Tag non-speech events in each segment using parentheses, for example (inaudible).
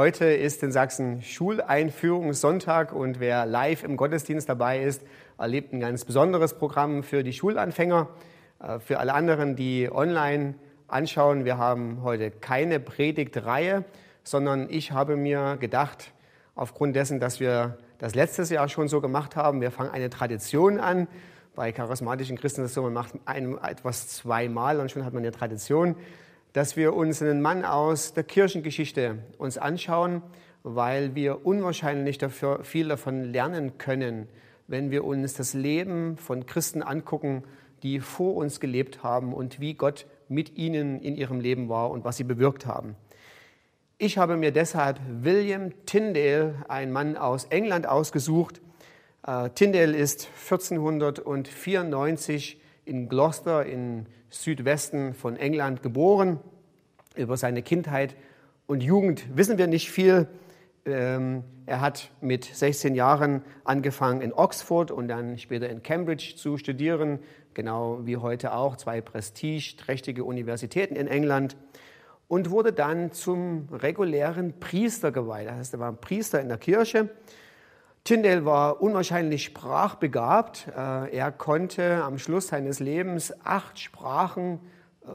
heute ist in Sachsen Schuleinführungssonntag und wer live im Gottesdienst dabei ist, erlebt ein ganz besonderes Programm für die Schulanfänger. Äh, für alle anderen, die online anschauen, wir haben heute keine Predigtreihe, sondern ich habe mir gedacht, aufgrund dessen, dass wir das letztes Jahr schon so gemacht haben, wir fangen eine Tradition an. Bei charismatischen Christen ist es so, man macht ein, etwas zweimal und schon hat man eine Tradition dass wir uns einen Mann aus der Kirchengeschichte uns anschauen, weil wir unwahrscheinlich dafür viel davon lernen können, wenn wir uns das Leben von Christen angucken, die vor uns gelebt haben und wie Gott mit ihnen in ihrem Leben war und was sie bewirkt haben. Ich habe mir deshalb William Tyndale, ein Mann aus England, ausgesucht. Äh, Tyndale ist 1494 in Gloucester in Südwesten von England geboren. Über seine Kindheit und Jugend wissen wir nicht viel. Ähm, er hat mit 16 Jahren angefangen in Oxford und dann später in Cambridge zu studieren, genau wie heute auch, zwei prestigeträchtige Universitäten in England und wurde dann zum regulären Priester geweiht. Das heißt, er war Priester in der Kirche. Tyndale war unwahrscheinlich sprachbegabt. Äh, er konnte am Schluss seines Lebens acht Sprachen äh,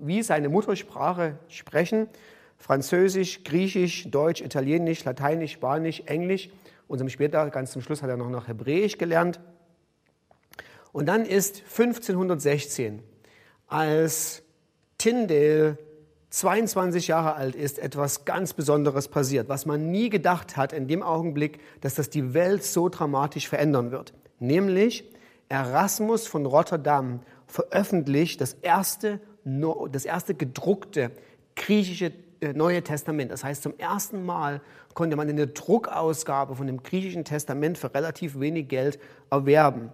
wie seine Muttersprache sprechen. Französisch, Griechisch, Deutsch, Italienisch, Lateinisch, Spanisch, Englisch und später, ganz zum Schluss hat er noch, noch Hebräisch gelernt. Und dann ist 1516, als Tyndale 22 Jahre alt ist, etwas ganz Besonderes passiert, was man nie gedacht hat in dem Augenblick, dass das die Welt so dramatisch verändern wird. Nämlich Erasmus von Rotterdam veröffentlicht das erste, das erste gedruckte griechische äh, Neue Testament. Das heißt, zum ersten Mal konnte man eine Druckausgabe von dem griechischen Testament für relativ wenig Geld erwerben.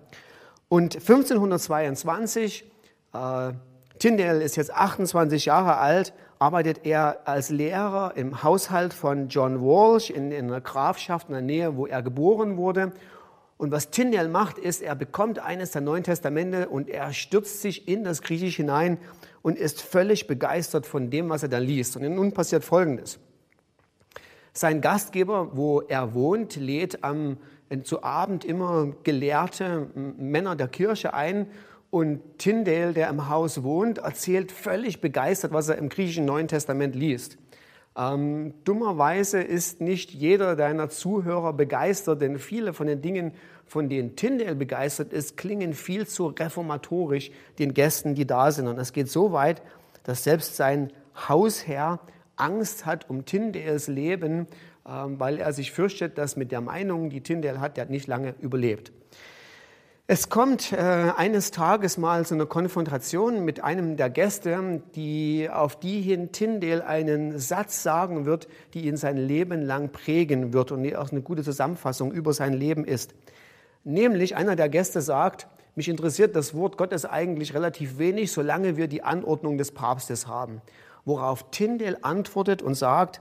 Und 1522, äh, Tyndale ist jetzt 28 Jahre alt, arbeitet er als Lehrer im Haushalt von John Walsh in, in einer Grafschaft in der Nähe, wo er geboren wurde und was Tyndale macht, ist, er bekommt eines der Neuen Testamente und er stürzt sich in das Griechisch hinein und ist völlig begeistert von dem, was er da liest. Und nun passiert Folgendes. Sein Gastgeber, wo er wohnt, lädt am, zu Abend immer gelehrte Männer der Kirche ein und Tyndale, der im Haus wohnt, erzählt völlig begeistert, was er im griechischen Neuen Testament liest. Ähm, dummerweise ist nicht jeder deiner Zuhörer begeistert, denn viele von den Dingen, von denen Tyndale begeistert ist, klingen viel zu reformatorisch den Gästen, die da sind. Und es geht so weit, dass selbst sein Hausherr Angst hat um Tyndales Leben, ähm, weil er sich fürchtet, dass mit der Meinung, die Tyndale hat, der hat nicht lange überlebt. Es kommt äh, eines Tages mal zu einer Konfrontation mit einem der Gäste, die auf die hin Tyndale einen Satz sagen wird, die ihn sein Leben lang prägen wird und auch eine gute Zusammenfassung über sein Leben ist. Nämlich einer der Gäste sagt, mich interessiert das Wort Gottes eigentlich relativ wenig, solange wir die Anordnung des Papstes haben. Worauf Tyndale antwortet und sagt,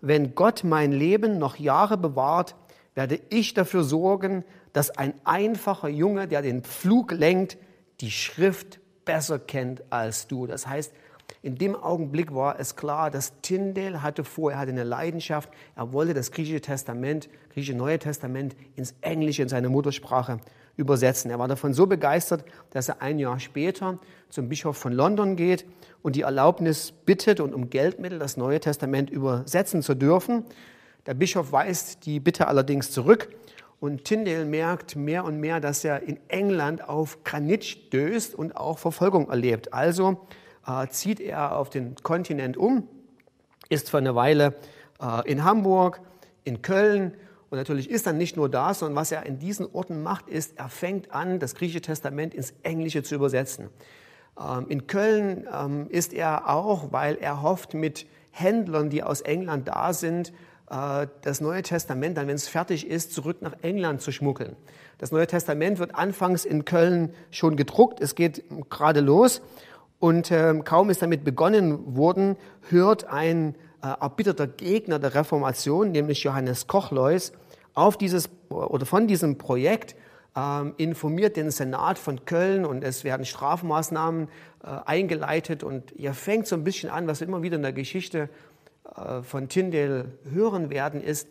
wenn Gott mein Leben noch Jahre bewahrt, werde ich dafür sorgen, dass ein einfacher Junge, der den Flug lenkt, die Schrift besser kennt als du. Das heißt, in dem Augenblick war es klar, dass Tyndale hatte vor, er hatte eine Leidenschaft, er wollte das griechische Testament, griechische Neue Testament ins Englische, in seine Muttersprache übersetzen. Er war davon so begeistert, dass er ein Jahr später zum Bischof von London geht und die Erlaubnis bittet und um Geldmittel das Neue Testament übersetzen zu dürfen. Der Bischof weist die Bitte allerdings zurück und Tyndale merkt mehr und mehr, dass er in England auf Granit stößt und auch Verfolgung erlebt. Also äh, zieht er auf den Kontinent um, ist für eine Weile äh, in Hamburg, in Köln und natürlich ist er nicht nur da, sondern was er in diesen Orten macht, ist, er fängt an, das griechische Testament ins Englische zu übersetzen. Ähm, in Köln ähm, ist er auch, weil er hofft, mit Händlern, die aus England da sind, das Neue Testament dann, wenn es fertig ist, zurück nach England zu schmuggeln. Das Neue Testament wird anfangs in Köln schon gedruckt. Es geht gerade los. Und äh, kaum ist damit begonnen worden, hört ein äh, erbitterter Gegner der Reformation, nämlich Johannes Kochleus, auf dieses oder von diesem Projekt ähm, informiert den Senat von Köln und es werden Strafmaßnahmen äh, eingeleitet und ihr fängt so ein bisschen an, was wir immer wieder in der Geschichte äh, von Tyndale hören werden, ist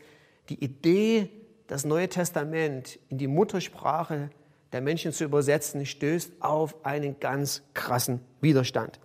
die Idee, das Neue Testament in die Muttersprache der Menschen zu übersetzen, stößt auf einen ganz krassen Widerstand.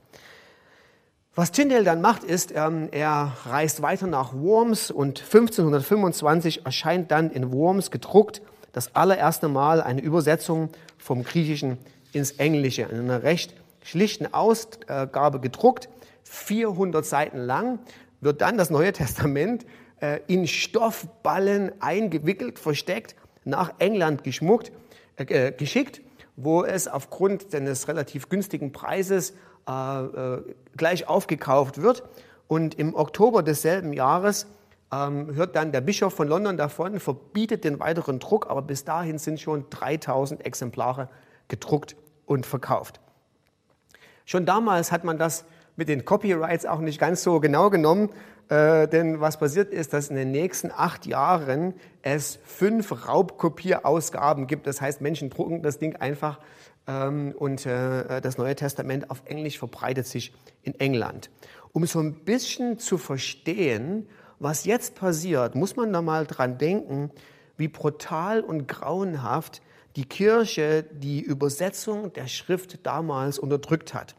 Was Tyndale dann macht, ist, ähm, er reist weiter nach Worms und 1525 erscheint dann in Worms gedruckt das allererste Mal eine Übersetzung vom Griechischen ins Englische in einer recht schlichten Ausgabe gedruckt, 400 Seiten lang, wird dann das Neue Testament äh, in Stoffballen eingewickelt, versteckt, nach England geschmuckt, äh, geschickt, wo es aufgrund seines relativ günstigen Preises äh, äh, gleich aufgekauft wird. Und im Oktober desselben Jahres ähm, hört dann der Bischof von London davon, verbietet den weiteren Druck, aber bis dahin sind schon 3000 Exemplare gedruckt und verkauft. Schon damals hat man das mit den Copyrights auch nicht ganz so genau genommen, äh, denn was passiert ist, dass in den nächsten acht Jahren es fünf Raubkopierausgaben gibt. Das heißt, Menschen drucken das Ding einfach ähm, und äh, das Neue Testament auf Englisch verbreitet sich in England. Um so ein bisschen zu verstehen, was jetzt passiert, muss man da mal dran denken, wie brutal und grauenhaft die Kirche die Übersetzung der Schrift damals unterdrückt hat.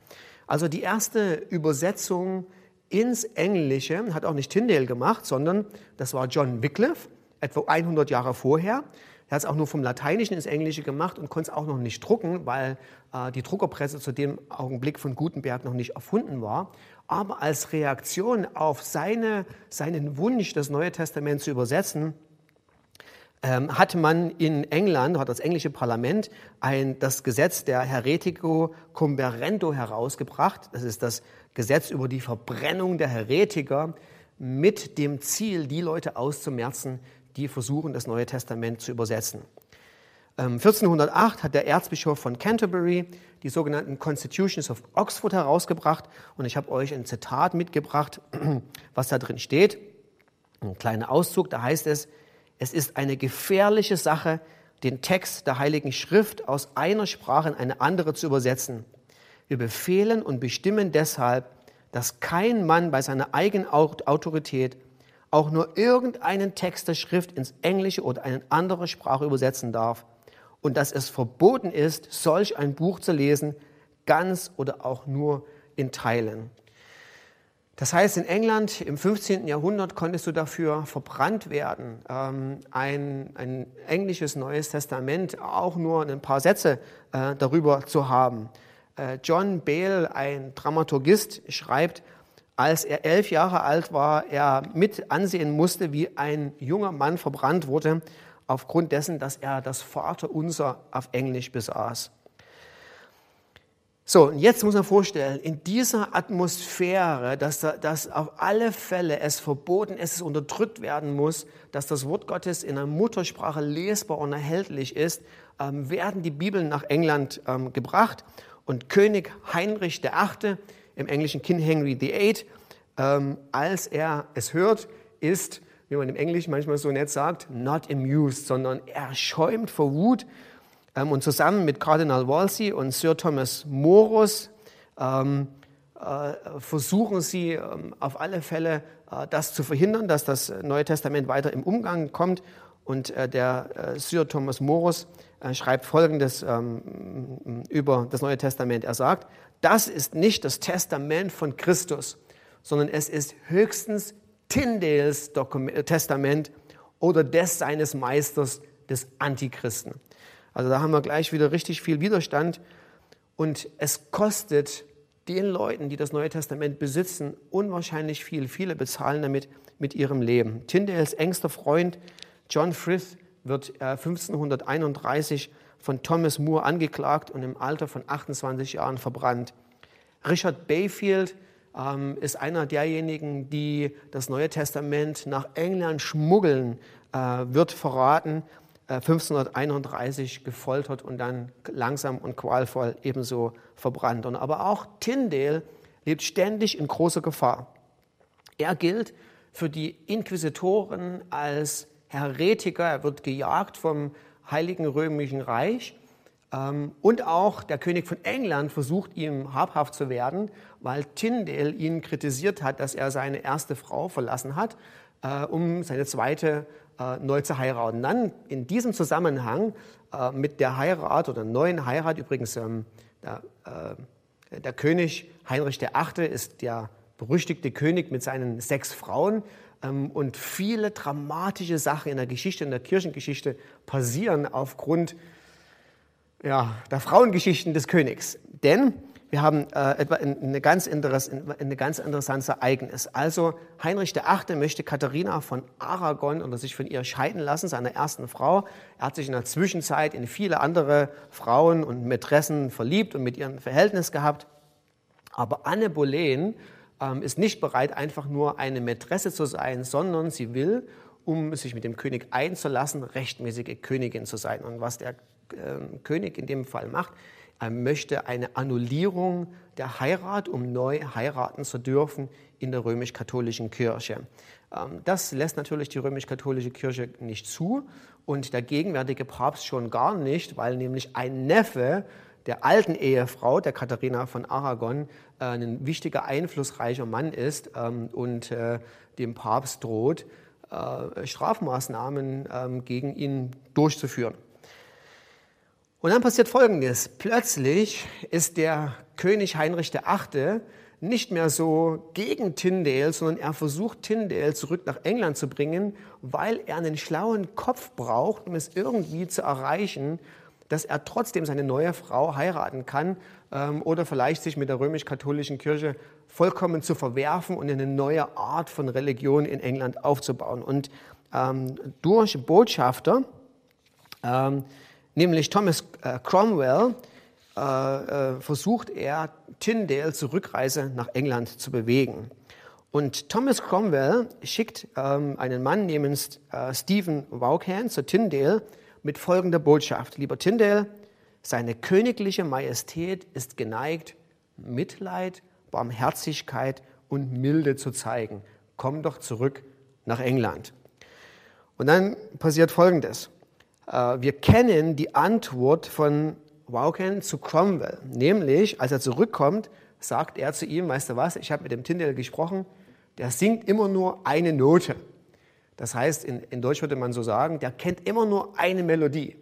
Also die erste Übersetzung ins Englische hat auch nicht Tyndale gemacht, sondern das war John Wycliffe, etwa 100 Jahre vorher. Er hat es auch nur vom Lateinischen ins Englische gemacht und konnte es auch noch nicht drucken, weil äh, die Druckerpresse zu dem Augenblick von Gutenberg noch nicht erfunden war. Aber als Reaktion auf seine, seinen Wunsch, das Neue Testament zu übersetzen, ähm, hat man in England, hat das englische Parlament ein, das Gesetz der Heretico Comberendo herausgebracht. Das ist das Gesetz über die Verbrennung der Heretiker mit dem Ziel, die Leute auszumerzen, die versuchen, das Neue Testament zu übersetzen. 1408 ähm, hat der Erzbischof von Canterbury die sogenannten Constitutions of Oxford herausgebracht und ich habe euch ein Zitat mitgebracht, (clears throat) was da drin steht. Ein kleiner Auszug, da heißt es, es ist eine gefährliche Sache, den Text der Heiligen Schrift aus einer Sprache in eine andere zu übersetzen. Wir befehlen und bestimmen deshalb, dass kein Mann bei seiner eigenen Autorität auch nur irgendeinen Text der Schrift ins Englische oder eine andere Sprache übersetzen darf und dass es verboten ist, solch ein Buch zu lesen, ganz oder auch nur in Teilen. Das heißt, in England im 15. Jahrhundert konntest du dafür verbrannt werden, ähm, ein, ein englisches Neues Testament, auch nur ein paar Sätze äh, darüber zu haben. Äh, John Bale, ein Dramaturgist, schreibt, als er elf Jahre alt war, er mit ansehen musste, wie ein junger Mann verbrannt wurde, aufgrund dessen, dass er das Vaterunser auf Englisch besaß. So, und jetzt muss man vorstellen, in dieser Atmosphäre, dass, dass auf alle Fälle es verboten ist, es unterdrückt werden muss, dass das Wort Gottes in einer Muttersprache lesbar und erhältlich ist, ähm, werden die Bibeln nach England ähm, gebracht. Und König Heinrich VIII im englischen King Henry VIII, ähm, als er es hört, ist, wie man im Englischen manchmal so nett sagt, not amused, sondern er schäumt vor Wut. Ähm, und zusammen mit Kardinal Wolsey und Sir Thomas Morus ähm, äh, versuchen sie ähm, auf alle Fälle, äh, das zu verhindern, dass das Neue Testament weiter im Umgang kommt. Und äh, der Sir Thomas Morus schreibt Folgendes über das Neue Testament. Er sagt, das ist nicht das Testament von Christus, sondern es ist höchstens Tyndales Testament oder des seines Meisters, des Antichristen. Also da haben wir gleich wieder richtig viel Widerstand und es kostet den Leuten, die das Neue Testament besitzen, unwahrscheinlich viel. Viele bezahlen damit mit ihrem Leben. Tyndales engster Freund John Frith wird 1531 von Thomas Moore angeklagt und im Alter von 28 Jahren verbrannt. Richard Bayfield, ähm, ist einer derjenigen, die das Neue Testament nach England schmuggeln, äh, wird verraten, äh, 1531 gefoltert und dann langsam und qualvoll ebenso verbrannt. Und aber auch Tyndale lebt ständig in großer Gefahr. Er gilt für die Inquisitoren als Heretiker, er wird gejagt vom Heiligen Römischen Reich. Ähm, und auch der König von England versucht ihm habhaft zu werden, weil Tyndale ihn kritisiert hat, dass er seine erste Frau verlassen hat, äh, um seine zweite äh, neu zu heiraten. Dann in diesem Zusammenhang äh, mit der Heirat oder neuen Heirat, übrigens ähm, der, der König Heinrich VIII. ist der berüchtigte König mit seinen sechs Frauen. Ähm, und viele dramatische Sachen in der Geschichte, in der Kirchengeschichte passieren aufgrund ja, der Frauengeschichten des Königs. Denn wir haben äh, etwa eine ganz, eine ganz interessantes Ereignis. Also Heinrich VIII. möchte Katharina von Aragon oder sich von ihr scheiden lassen, seiner ersten Frau. Er hat sich in der Zwischenzeit in viele andere Frauen und Mätressen verliebt und mit ihren Verhältnis gehabt. Aber Anne Boleyn ähm, ist nicht bereit, einfach nur eine Mätresse zu sein, sondern sie will, um sich mit dem König einzulassen, rechtmäßige Königin zu sein. Und was der äh, König in dem Fall macht, er möchte eine Annullierung der Heirat, um neu heiraten zu dürfen in der römisch-katholischen Kirche. Ähm, das lässt natürlich die römisch-katholische Kirche nicht zu und der gegenwärtige Papst schon gar nicht, weil nämlich ein Neffe der alten Ehefrau, der Katharina von Aragon, äh, ein wichtiger, einflussreicher Mann ist ähm, und äh, dem Papst droht, Strafmaßnahmen ähm, gegen ihn durchzuführen. Und dann passiert Folgendes. Plötzlich ist der König Heinrich VIII. nicht mehr so gegen Tyndale, sondern er versucht, Tyndale zurück nach England zu bringen, weil er einen schlauen Kopf braucht, um es irgendwie zu erreichen, dass er trotzdem seine neue Frau heiraten kann ähm, oder vielleicht sich mit der römisch-katholischen Kirche vollkommen zu verwerfen und eine neue Art von Religion in England aufzubauen. Und ähm, durch Botschafter ähm, nämlich Thomas äh, Cromwell, äh, äh, versucht er, Tyndale zur Rückreise nach England zu bewegen. Und Thomas Cromwell schickt ähm, einen Mann namens Stephen Vaughan zu Tyndale mit folgender Botschaft. Lieber Tyndale, seine königliche Majestät ist geneigt, Mitleid, Barmherzigkeit und Milde zu zeigen. Komm doch zurück nach England. Und dann passiert Folgendes. Äh, wir kennen die Antwort von Vaughan zu Cromwell, nämlich als er zurückkommt, sagt er zu ihm, weißt du was, ich habe mit dem Tyndale gesprochen, der singt immer nur eine Note. Das heißt, in, in Deutsch würde man so sagen, der kennt immer nur eine Melodie.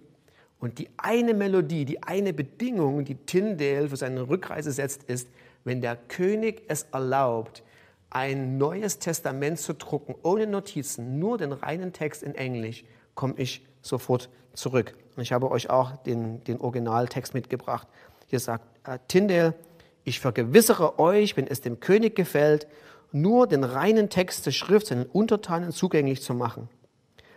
Und die eine Melodie, die eine Bedingung, die Tyndale für seine Rückreise setzt, ist, wenn der König es erlaubt, ein neues Testament zu drucken, ohne Notizen, nur den reinen Text in Englisch, komme ich sofort zurück. Und ich habe euch auch den, den Originaltext mitgebracht. Hier sagt äh, Tyndale, ich vergewissere euch, wenn es dem König gefällt, nur den reinen Text der Schrift seinen Untertanen zugänglich zu machen.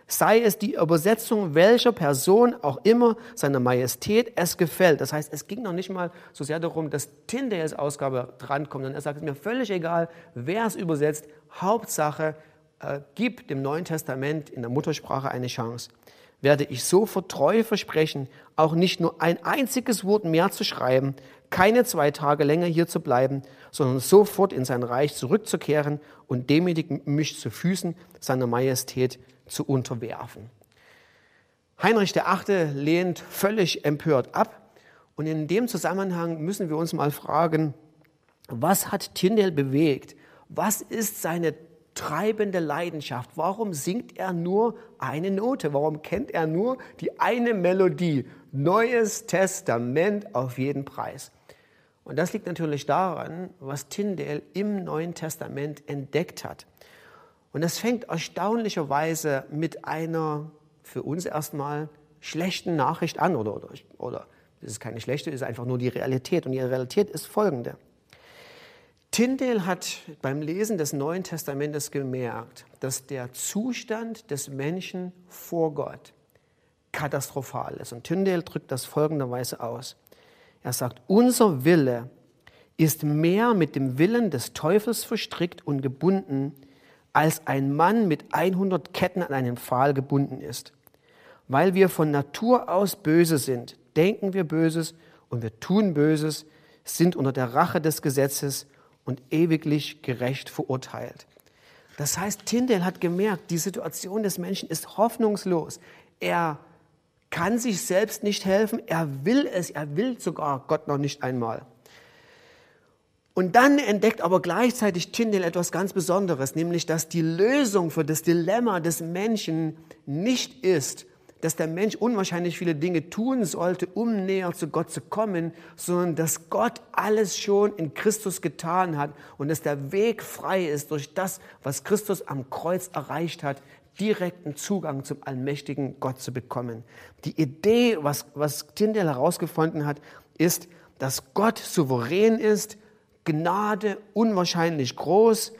Sei es die Übersetzung welcher Person auch immer seiner Majestät es gefällt. Das heißt, es ging noch nicht mal so sehr darum, dass Tyndales Ausgabe drankommt, sondern er sagt, es ist mir völlig egal, wer es übersetzt. Hauptsache, äh, gib dem Neuen Testament in der Muttersprache eine Chance werde ich so vor Treue versprechen, auch nicht nur ein einziges Wort mehr zu schreiben, keine zwei Tage länger hier zu bleiben, sondern sofort in sein Reich zurückzukehren und demütig mich zu Füßen seiner Majestät zu unterwerfen. Heinrich VIII. lehnt völlig empört ab. Und in dem Zusammenhang müssen wir uns mal fragen, was hat Tyndale bewegt? Was ist seine treibende Leidenschaft? Warum singt er nur eine Note? Warum kennt er nur die eine Melodie? Neues Testament auf jeden Preis. Und das liegt natürlich daran, was Tyndale im Neuen Testament entdeckt hat. Und das fängt erstaunlicherweise mit einer für uns erstmal schlechten Nachricht an. Oder, oder, oder das ist keine schlechte, es ist einfach nur die Realität. Und die Realität ist folgende. Tyndale hat beim Lesen des Neuen Testamentes gemerkt, dass der Zustand des Menschen vor Gott katastrophal ist. Und Tyndale drückt das folgenderweise aus. Er sagt, unser Wille ist mehr mit dem Willen des Teufels verstrickt und gebunden, als ein Mann mit 100 Ketten an einen Pfahl gebunden ist. Weil wir von Natur aus böse sind, denken wir Böses und wir tun Böses, sind unter der Rache des Gesetzes und ewiglich gerecht verurteilt. Das heißt, Tyndale hat gemerkt, die Situation des Menschen ist hoffnungslos. Er kann sich selbst nicht helfen, er will es, er will sogar Gott noch nicht einmal. Und dann entdeckt aber gleichzeitig Tyndale etwas ganz Besonderes, nämlich dass die Lösung für das Dilemma des Menschen nicht ist, dass der Mensch unwahrscheinlich viele Dinge tun sollte, um näher zu Gott zu kommen, sondern dass Gott alles schon in Christus getan hat und dass der Weg frei ist durch das, was Christus am Kreuz erreicht hat, direkten Zugang zum allmächtigen Gott zu bekommen. Die Idee, was, was Tyndale herausgefunden hat, ist, dass Gott souverän ist, Gnade unwahrscheinlich groß,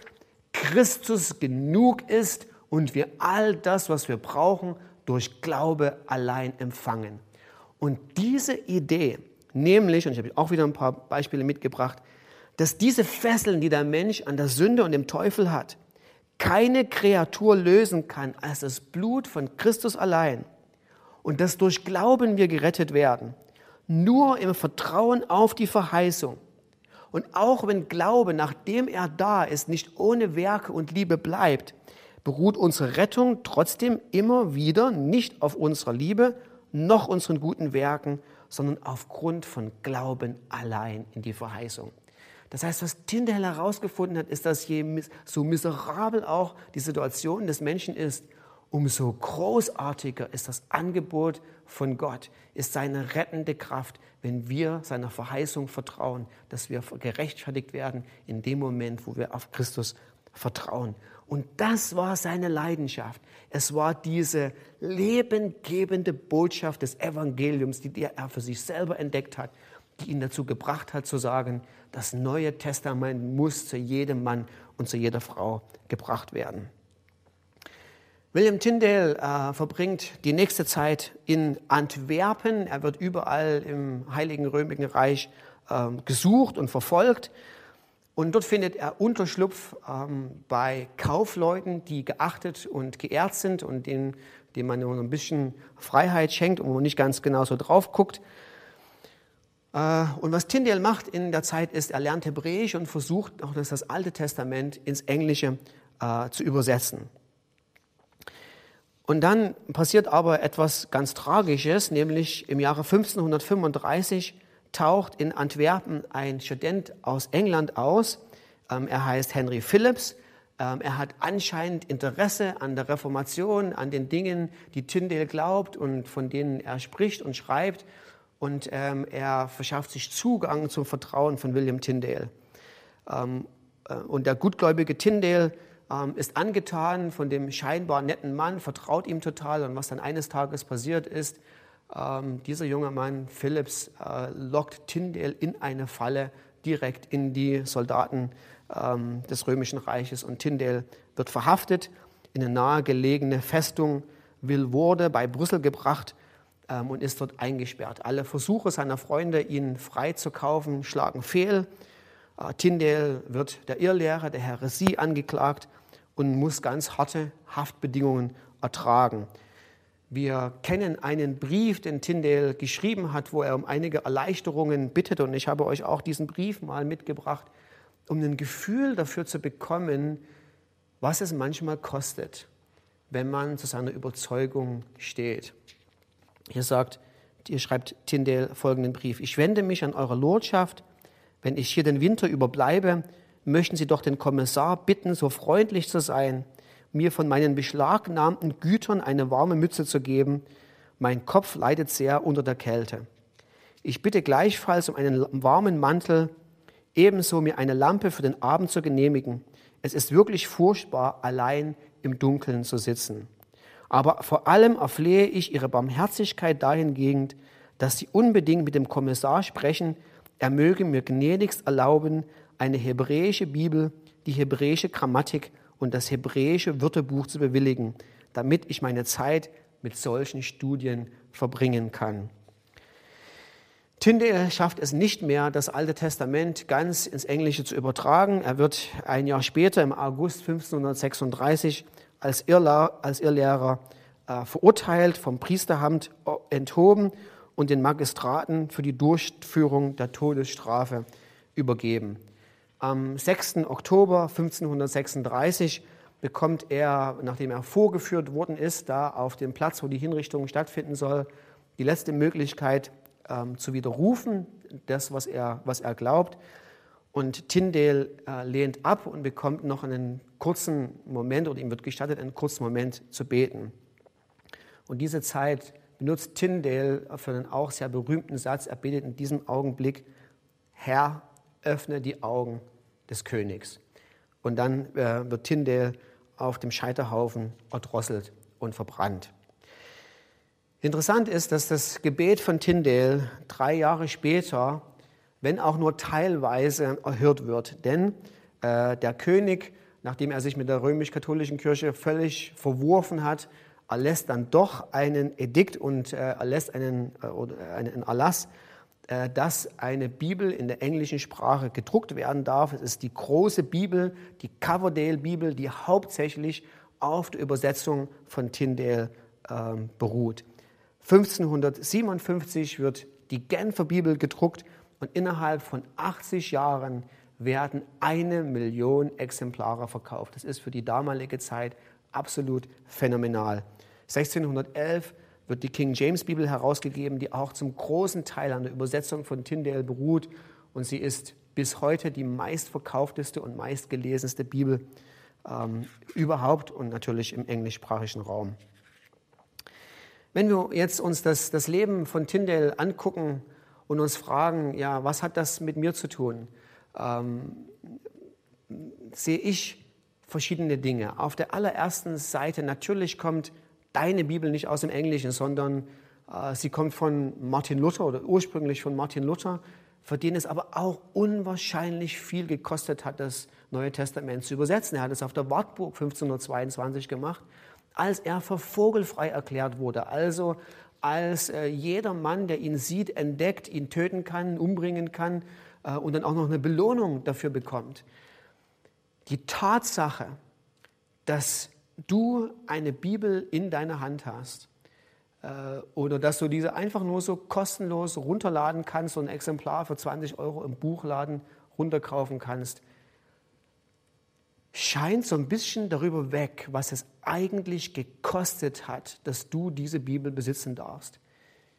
Christus genug ist und wir all das, was wir brauchen, durch Glaube allein empfangen. Und diese Idee, nämlich, und ich habe auch wieder ein paar Beispiele mitgebracht, dass diese Fesseln, die der Mensch an der Sünde und dem Teufel hat, keine Kreatur lösen kann als das Blut von Christus allein und dass durch Glauben wir gerettet werden, nur im Vertrauen auf die Verheißung und auch wenn Glaube, nachdem er da ist, nicht ohne Werke und Liebe bleibt, beruht unsere Rettung trotzdem immer wieder nicht auf unserer Liebe noch unseren guten Werken, sondern aufgrund von Glauben allein in die Verheißung. Das heißt, was Tyndale herausgefunden hat, ist, dass je so miserabel auch die Situation des Menschen ist, umso großartiger ist das Angebot von Gott, ist seine rettende Kraft, wenn wir seiner Verheißung vertrauen, dass wir gerechtfertigt werden in dem Moment, wo wir auf Christus vertrauen. Und das war seine Leidenschaft. Es war diese lebengebende Botschaft des Evangeliums, die er für sich selber entdeckt hat, die ihn dazu gebracht hat zu sagen, das Neue Testament muss zu jedem Mann und zu jeder Frau gebracht werden. William Tyndale äh, verbringt die nächste Zeit in Antwerpen. Er wird überall im Heiligen Römischen Reich äh, gesucht und verfolgt. Und dort findet er Unterschlupf ähm, bei Kaufleuten, die geachtet und geehrt sind und denen, denen man nur ein bisschen Freiheit schenkt und wo man nicht ganz genau so drauf guckt. Äh, und was Tyndale macht in der Zeit ist, er lernt Hebräisch und versucht auch das, das Alte Testament ins Englische äh, zu übersetzen. Und dann passiert aber etwas ganz Tragisches, nämlich im Jahre 1535 taucht in Antwerpen ein Student aus England aus. Ähm, er heißt Henry Phillips. Ähm, er hat anscheinend Interesse an der Reformation, an den Dingen, die Tyndale glaubt und von denen er spricht und schreibt. Und ähm, er verschafft sich Zugang zum Vertrauen von William Tyndale. Äh, und der gutgläubige Tyndale ist angetan von dem scheinbar netten Mann, vertraut ihm total. Und was dann eines Tages passiert ist, ähm, dieser junge Mann, Phillips, äh, lockt Tyndale in eine Falle direkt in die Soldaten ähm, des Römischen Reiches. Und Tyndale wird verhaftet, in eine nahegelegene Festung Vilvoorde bei Brüssel gebracht ähm, und ist dort eingesperrt. Alle Versuche seiner Freunde, ihn freizukaufen, schlagen fehl. Äh, Tyndale wird der Irrlehre, der Häresie angeklagt und muss ganz harte Haftbedingungen ertragen. Wir kennen einen Brief, den Tyndale geschrieben hat, wo er um einige Erleichterungen bittet. Und ich habe euch auch diesen Brief mal mitgebracht, um ein Gefühl dafür zu bekommen, was es manchmal kostet, wenn man zu seiner Überzeugung steht. Hier sagt, hier schreibt Tyndale folgenden Brief. Ich wende mich an eure Lordschaft wenn ich hier den Winter überbleibe, möchten Sie doch den Kommissar bitten, so freundlich zu sein, mir von meinen beschlagnahmten Gütern eine warme Mütze zu geben. Mein Kopf leidet sehr unter der Kälte. Ich bitte gleichfalls um einen warmen Mantel, ebenso mir eine Lampe für den Abend zu genehmigen. Es ist wirklich furchtbar, allein im Dunkeln zu sitzen. Aber vor allem erflehe ich Ihre Barmherzigkeit dahingehend, dass Sie unbedingt mit dem Kommissar sprechen, er möge mir gnädigst erlauben, eine hebräische Bibel, die hebräische Grammatik und das hebräische Wörterbuch zu bewilligen, damit ich meine Zeit mit solchen Studien verbringen kann. Tyndale schafft es nicht mehr, das Alte Testament ganz ins Englische zu übertragen. Er wird ein Jahr später, im August 1536, als, Irrla als Irrlehrer äh, verurteilt, vom Priesteramt enthoben und den Magistraten für die Durchführung der Todesstrafe übergeben. Am 6. Oktober 1536 bekommt er, nachdem er vorgeführt worden ist, da auf dem Platz, wo die Hinrichtung stattfinden soll, die letzte Möglichkeit ähm, zu widerrufen, das, was er, was er glaubt. Und Tyndale äh, lehnt ab und bekommt noch einen kurzen Moment, oder ihm wird gestattet, einen kurzen Moment zu beten. Und diese Zeit benutzt Tyndale für einen auch sehr berühmten Satz. Er betet in diesem Augenblick, Herr, öffne die Augen des Königs. Und dann äh, wird Tyndale auf dem Scheiterhaufen erdrosselt und verbrannt. Interessant ist, dass das Gebet von Tyndale drei Jahre später, wenn auch nur teilweise, erhört wird. Denn äh, der König, nachdem er sich mit der römisch-katholischen Kirche völlig verworfen hat, erlässt dann doch einen Edikt und äh, erlässt einen, äh, einen Erlass, dass eine Bibel in der englischen Sprache gedruckt werden darf. Es ist die große Bibel, die Coverdale-Bibel, die hauptsächlich auf der Übersetzung von Tyndale ähm, beruht. 1557 wird die Genfer Bibel gedruckt und innerhalb von 80 Jahren werden eine Million Exemplare verkauft. Das ist für die damalige Zeit absolut phänomenal. 1611 wird die King James Bibel herausgegeben, die auch zum großen Teil an der Übersetzung von Tyndale beruht. Und sie ist bis heute die meistverkaufteste und meistgelesenste Bibel ähm, überhaupt und natürlich im englischsprachigen Raum. Wenn wir jetzt uns das, das Leben von Tyndale angucken und uns fragen, ja, was hat das mit mir zu tun, ähm, sehe ich verschiedene Dinge. Auf der allerersten Seite natürlich kommt deine Bibel nicht aus dem Englischen, sondern äh, sie kommt von Martin Luther oder ursprünglich von Martin Luther, für den es aber auch unwahrscheinlich viel gekostet hat, das Neue Testament zu übersetzen. Er hat es auf der Wartburg 1522 gemacht, als er für vogelfrei erklärt wurde. Also als äh, jeder Mann, der ihn sieht, entdeckt, ihn töten kann, umbringen kann äh, und dann auch noch eine Belohnung dafür bekommt. Die Tatsache, dass du eine Bibel in deiner Hand hast äh, oder dass du diese einfach nur so kostenlos runterladen kannst, so ein Exemplar für 20 Euro im Buchladen runterkaufen kannst, scheint so ein bisschen darüber weg, was es eigentlich gekostet hat, dass du diese Bibel besitzen darfst.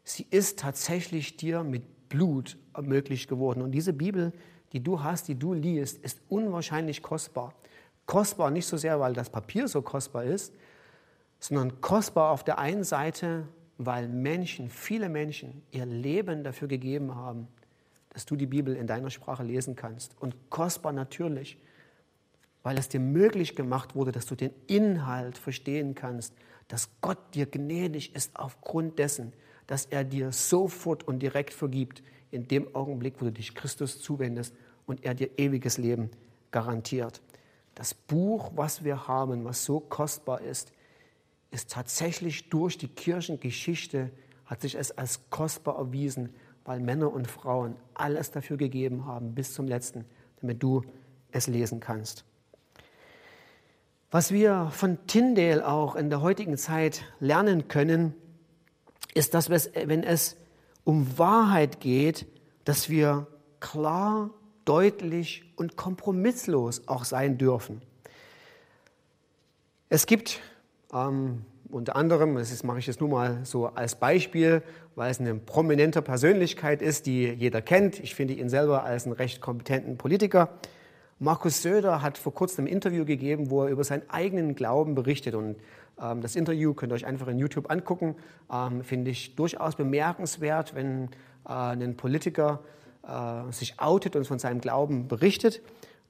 Sie ist tatsächlich dir mit Blut ermöglicht geworden. Und diese Bibel, die du hast, die du liest, ist unwahrscheinlich kostbar. Kostbar nicht so sehr, weil das Papier so kostbar ist, sondern kostbar auf der einen Seite, weil Menschen, viele Menschen ihr Leben dafür gegeben haben, dass du die Bibel in deiner Sprache lesen kannst. Und kostbar natürlich, weil es dir möglich gemacht wurde, dass du den Inhalt verstehen kannst, dass Gott dir gnädig ist aufgrund dessen, dass er dir sofort und direkt vergibt, in dem Augenblick, wo du dich Christus zuwendest und er dir ewiges Leben garantiert. Das Buch, was wir haben, was so kostbar ist, ist tatsächlich durch die Kirchengeschichte, hat sich es als kostbar erwiesen, weil Männer und Frauen alles dafür gegeben haben, bis zum letzten, damit du es lesen kannst. Was wir von Tyndale auch in der heutigen Zeit lernen können, ist, dass wenn es um Wahrheit geht, dass wir klar deutlich und kompromisslos auch sein dürfen. Es gibt ähm, unter anderem, das mache ich jetzt nur mal so als Beispiel, weil es eine prominente Persönlichkeit ist, die jeder kennt. Ich finde ihn selber als einen recht kompetenten Politiker. Markus Söder hat vor kurzem ein Interview gegeben, wo er über seinen eigenen Glauben berichtet. Und ähm, das Interview könnt ihr euch einfach in YouTube angucken. Ähm, finde ich durchaus bemerkenswert, wenn äh, ein Politiker äh, sich outet und von seinem Glauben berichtet.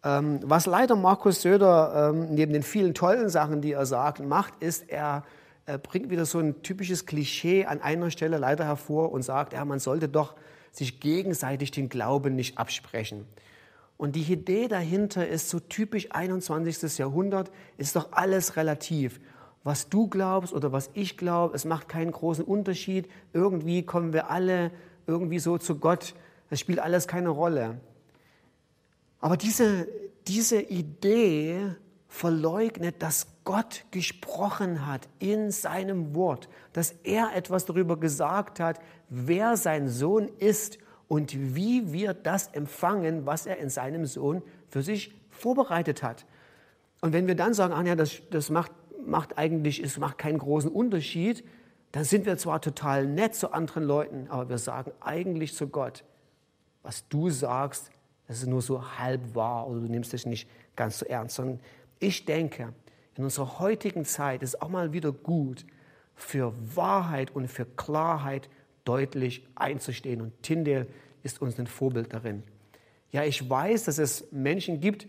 Ähm, was leider Markus Söder ähm, neben den vielen tollen Sachen, die er sagt, macht, ist, er er bringt wieder so ein typisches Klischee an einer Stelle leider hervor und sagt, ja, man sollte doch sich gegenseitig den Glauben nicht absprechen. Und die Idee dahinter ist so typisch 21. Jahrhundert, ist doch alles relativ. Was du glaubst oder was ich glaube, es macht keinen großen Unterschied. Irgendwie kommen wir alle irgendwie so zu Gott. Das spielt alles keine Rolle. Aber diese, diese Idee verleugnet, dass Gott gesprochen hat in seinem Wort, dass er etwas darüber gesagt hat, wer sein Sohn ist und wie wir das empfangen, was er in seinem Sohn für sich vorbereitet hat. Und wenn wir dann sagen, ah ja, das, das macht, macht eigentlich, es macht keinen großen Unterschied, dann sind wir zwar total nett zu anderen Leuten, aber wir sagen eigentlich zu Gott, was du sagst, das ist nur so halb wahr oder du nimmst es nicht ganz so ernst. Sondern ich denke, in unserer heutigen Zeit ist auch mal wieder gut, für Wahrheit und für Klarheit deutlich einzustehen. Und Tyndale ist uns ein Vorbild darin. Ja, ich weiß, dass es Menschen gibt,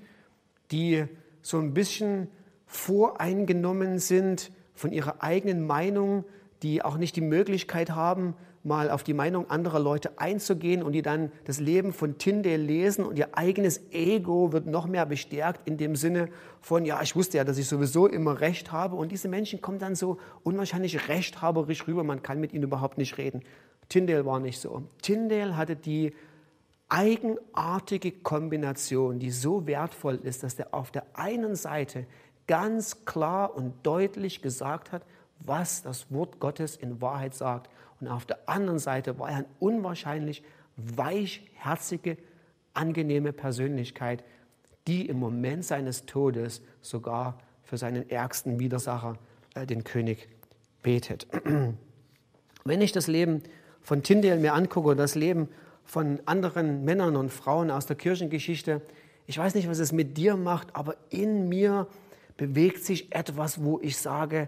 die so ein bisschen voreingenommen sind von ihrer eigenen Meinung, die auch nicht die Möglichkeit haben, mal auf die Meinung anderer Leute einzugehen und die dann das Leben von Tyndale lesen und ihr eigenes Ego wird noch mehr bestärkt in dem Sinne von, ja, ich wusste ja, dass ich sowieso immer Recht habe und diese Menschen kommen dann so unwahrscheinlich rechthaberisch rüber, man kann mit ihnen überhaupt nicht reden. Tyndale war nicht so. Tyndale hatte die eigenartige Kombination, die so wertvoll ist, dass er auf der einen Seite ganz klar und deutlich gesagt hat, was das Wort Gottes in Wahrheit sagt. Und auf der anderen Seite war er eine unwahrscheinlich weichherzige, angenehme Persönlichkeit, die im Moment seines Todes sogar für seinen ärgsten Widersacher, äh, den König, betet. (clears throat) Wenn ich das Leben von Tyndale mir angucke, das Leben von anderen Männern und Frauen aus der Kirchengeschichte, ich weiß nicht, was es mit dir macht, aber in mir bewegt sich etwas, wo ich sage,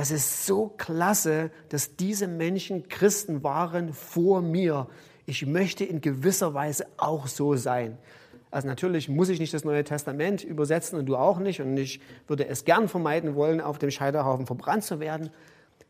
das ist so klasse, dass diese Menschen Christen waren vor mir. Ich möchte in gewisser Weise auch so sein. Also natürlich muss ich nicht das Neue Testament übersetzen und du auch nicht. Und ich würde es gern vermeiden wollen, auf dem Scheiterhaufen verbrannt zu werden.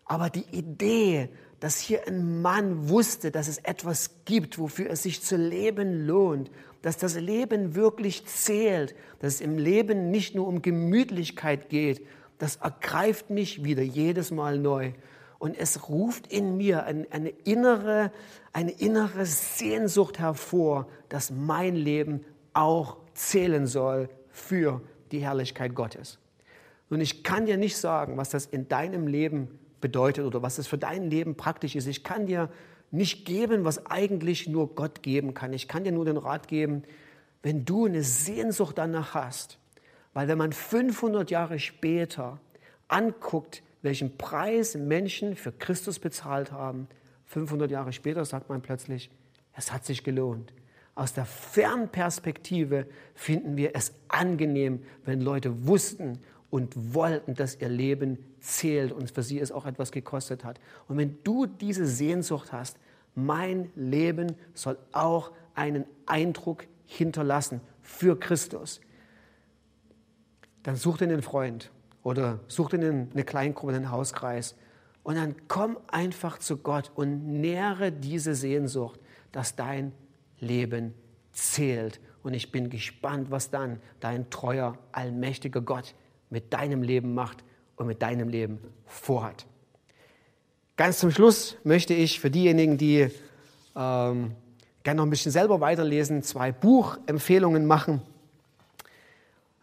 Aber die Idee, dass hier ein Mann wusste, dass es etwas gibt, wofür es sich zu leben lohnt, dass das Leben wirklich zählt, dass es im Leben nicht nur um Gemütlichkeit geht, das ergreift mich wieder jedes Mal neu. Und es ruft in mir eine, eine, innere, eine innere Sehnsucht hervor, dass mein Leben auch zählen soll für die Herrlichkeit Gottes. Und ich kann dir nicht sagen, was das in deinem Leben bedeutet oder was das für dein Leben praktisch ist. Ich kann dir nicht geben, was eigentlich nur Gott geben kann. Ich kann dir nur den Rat geben, wenn du eine Sehnsucht danach hast, weil wenn man 500 Jahre später anguckt, welchen Preis Menschen für Christus bezahlt haben, 500 Jahre später sagt man plötzlich, es hat sich gelohnt. Aus der Fernperspektive finden wir es angenehm, wenn Leute wussten und wollten, dass ihr Leben zählt und für sie es auch etwas gekostet hat. Und wenn du diese Sehnsucht hast, mein Leben soll auch einen Eindruck hinterlassen für Christus, dann such dir einen Freund oder such dir eine Kleingruppe, einen Hauskreis und dann komm einfach zu Gott und nähre diese Sehnsucht, dass dein Leben zählt. Und ich bin gespannt, was dann dein treuer, allmächtiger Gott mit deinem Leben macht und mit deinem Leben vorhat. Ganz zum Schluss möchte ich für diejenigen, die ähm, gerne noch ein bisschen selber weiterlesen, zwei Buchempfehlungen machen.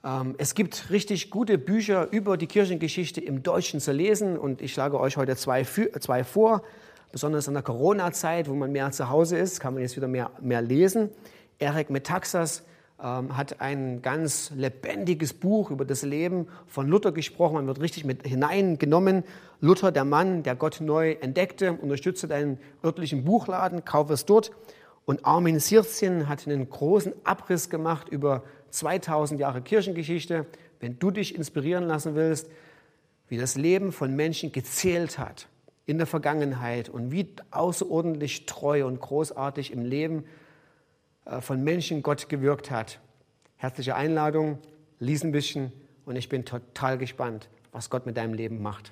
Ähm, es gibt richtig gute Bücher über die Kirchengeschichte im Deutschen zu lesen und ich schlage euch heute zwei, zwei vor. Besonders in der Corona-Zeit, wo man mehr zu Hause ist, kann man jetzt wieder mehr, mehr lesen. Eric Metaxas ähm, hat ein ganz lebendiges Buch über das Leben von Luther gesprochen. Man wird richtig mit hineingenommen. Luther, der Mann, der Gott neu entdeckte, unterstütze deinen örtlichen Buchladen, kauf es dort. Und Armin Sirzien hat einen großen Abriss gemacht über 2000 Jahre Kirchengeschichte, wenn du dich inspirieren lassen willst, wie das Leben von Menschen gezählt hat in der Vergangenheit und wie außerordentlich treu und großartig im Leben äh, von Menschen Gott gewirkt hat. Herzliche Einladung, lies ein bisschen und ich bin total gespannt, was Gott mit deinem Leben macht.